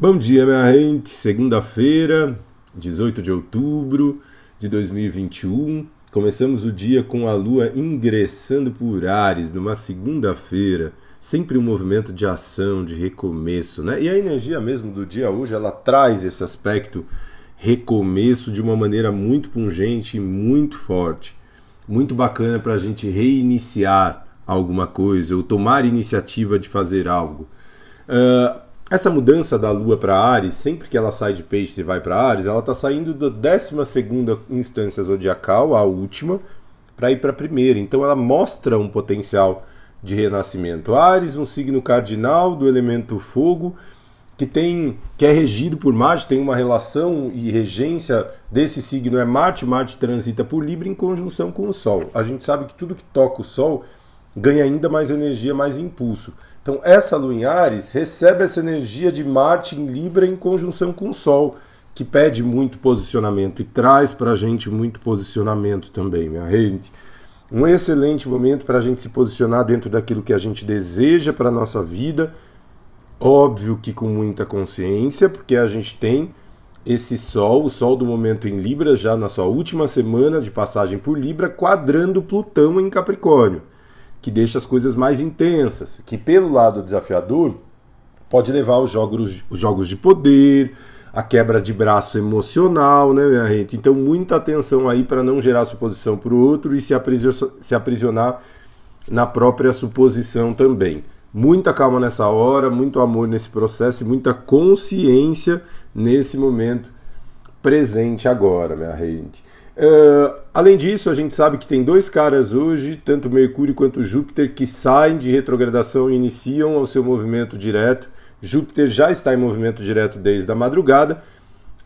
Bom dia, minha gente. Segunda-feira, 18 de outubro de 2021. Começamos o dia com a lua ingressando por Ares numa segunda-feira. Sempre um movimento de ação, de recomeço, né? E a energia mesmo do dia hoje, ela traz esse aspecto recomeço de uma maneira muito pungente e muito forte. Muito bacana para a gente reiniciar alguma coisa ou tomar iniciativa de fazer algo. Uh, essa mudança da Lua para Ares, sempre que ela sai de Peixes e vai para Ares, ela está saindo da 12 instância zodiacal, a última, para ir para a primeira. Então ela mostra um potencial de renascimento. Ares, um signo cardinal do elemento fogo, que tem que é regido por Marte, tem uma relação e regência desse signo é Marte, Marte transita por Libra em conjunção com o Sol. A gente sabe que tudo que toca o Sol ganha ainda mais energia, mais impulso. Então, essa lua em Ares recebe essa energia de Marte em Libra em conjunção com o Sol, que pede muito posicionamento e traz para a gente muito posicionamento também, minha gente. Um excelente momento para a gente se posicionar dentro daquilo que a gente deseja para a nossa vida. Óbvio que com muita consciência, porque a gente tem esse Sol, o Sol do momento em Libra, já na sua última semana de passagem por Libra, quadrando Plutão em Capricórnio que deixa as coisas mais intensas, que pelo lado desafiador pode levar aos jogos, os jogos de poder, a quebra de braço emocional, né, minha gente? Então, muita atenção aí para não gerar suposição para o outro e se aprisionar, se aprisionar na própria suposição também. Muita calma nessa hora, muito amor nesse processo e muita consciência nesse momento presente agora, minha gente. Uh, além disso, a gente sabe que tem dois caras hoje, tanto Mercúrio quanto Júpiter, que saem de retrogradação e iniciam o seu movimento direto. Júpiter já está em movimento direto desde a madrugada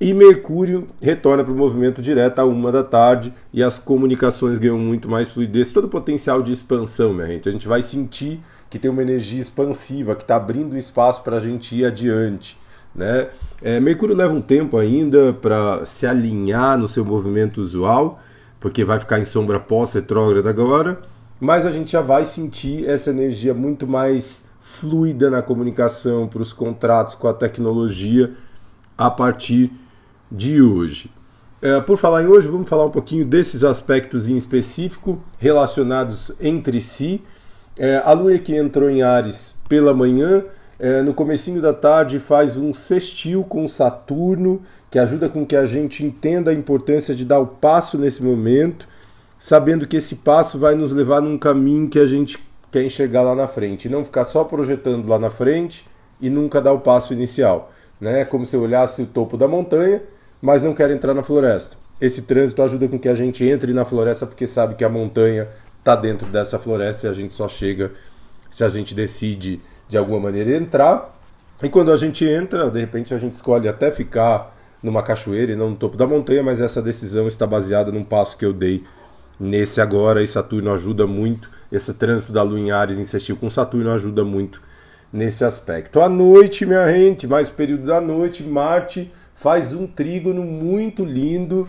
e Mercúrio retorna para o movimento direto à uma da tarde e as comunicações ganham muito mais fluidez, todo o potencial de expansão, minha gente. A gente vai sentir que tem uma energia expansiva, que está abrindo espaço para a gente ir adiante. Né? É, Mercúrio leva um tempo ainda para se alinhar no seu movimento usual, porque vai ficar em sombra pós-retrógrada agora, mas a gente já vai sentir essa energia muito mais fluida na comunicação, para os contratos com a tecnologia a partir de hoje. É, por falar em hoje, vamos falar um pouquinho desses aspectos em específico relacionados entre si. É, a Lua que entrou em Ares pela manhã é, no comecinho da tarde faz um sextil com Saturno, que ajuda com que a gente entenda a importância de dar o passo nesse momento, sabendo que esse passo vai nos levar num caminho que a gente quer enxergar lá na frente, e não ficar só projetando lá na frente e nunca dar o passo inicial. Né? É como se eu olhasse o topo da montanha, mas não quero entrar na floresta. Esse trânsito ajuda com que a gente entre na floresta porque sabe que a montanha está dentro dessa floresta e a gente só chega se a gente decide de alguma maneira entrar. E quando a gente entra, de repente a gente escolhe até ficar numa cachoeira e não no topo da montanha, mas essa decisão está baseada num passo que eu dei nesse agora e Saturno ajuda muito. Esse trânsito da Lua em Ares insistiu com Saturno ajuda muito nesse aspecto. À noite, minha gente, mais período da noite, Marte faz um trígono muito lindo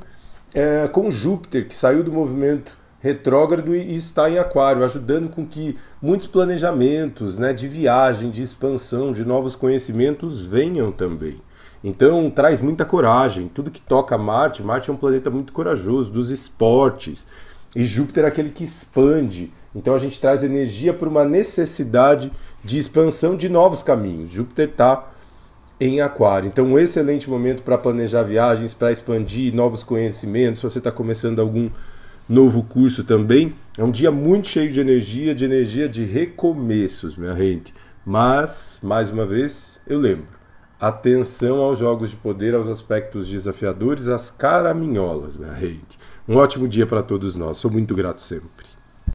é, com Júpiter, que saiu do movimento retrógrado e está em Aquário, ajudando com que muitos planejamentos né, de viagem, de expansão, de novos conhecimentos venham também. Então traz muita coragem. Tudo que toca Marte, Marte é um planeta muito corajoso, dos esportes. E Júpiter é aquele que expande. Então a gente traz energia para uma necessidade de expansão de novos caminhos. Júpiter está em Aquário. Então, um excelente momento para planejar viagens, para expandir novos conhecimentos. Se você está começando algum novo curso também. É um dia muito cheio de energia, de energia de recomeços, minha gente. Mas, mais uma vez, eu lembro: atenção aos jogos de poder, aos aspectos desafiadores, às caraminholas, minha gente. Um ótimo dia para todos nós. Sou muito grato sempre.